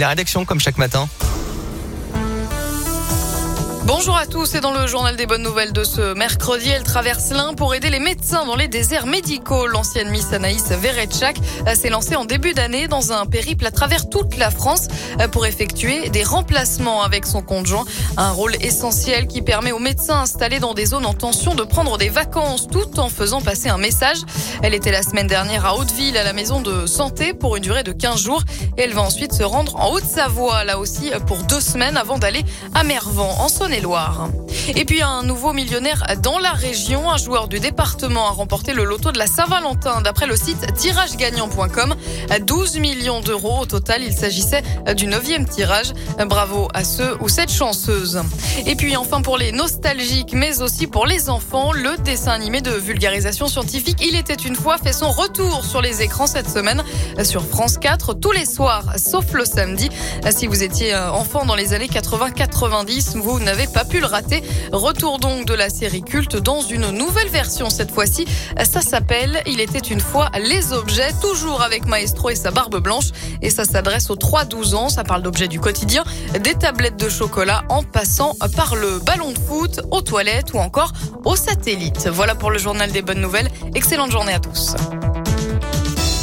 la rédaction comme chaque matin. Bonjour à tous et dans le journal des bonnes nouvelles de ce mercredi, elle traverse l'Ain pour aider les médecins dans les déserts médicaux. L'ancienne Miss Anaïs Veretchak s'est lancée en début d'année dans un périple à travers toute la France pour effectuer des remplacements avec son conjoint. Un rôle essentiel qui permet aux médecins installés dans des zones en tension de prendre des vacances tout en faisant passer un message. Elle était la semaine dernière à Hauteville à la maison de santé pour une durée de 15 jours et elle va ensuite se rendre en Haute-Savoie là aussi pour deux semaines avant d'aller à Mervan en saône loire Et puis un nouveau millionnaire dans la région, un joueur du département a remporté le loto de la Saint-Valentin d'après le site tiragegagnant.com. 12 millions d'euros au total, il s'agissait du neuvième tirage. Bravo à ceux ou cette chanceuse. Et puis enfin pour les nostalgiques mais aussi pour les enfants, le dessin animé de vulgarisation scientifique Il était une fois fait son retour sur les écrans cette semaine sur France 4 tous les soirs sauf le samedi. Si vous étiez enfant dans les années 80-90, vous n'avez pas pu le rater. Retour donc de la série culte dans une nouvelle version cette fois-ci. Ça s'appelle Il était une fois les objets, toujours avec Maestro et sa barbe blanche. Et ça s'adresse aux 3-12 ans. Ça parle d'objets du quotidien, des tablettes de chocolat en passant par le ballon de foot, aux toilettes ou encore aux satellites. Voilà pour le journal des bonnes nouvelles. Excellente journée à tous.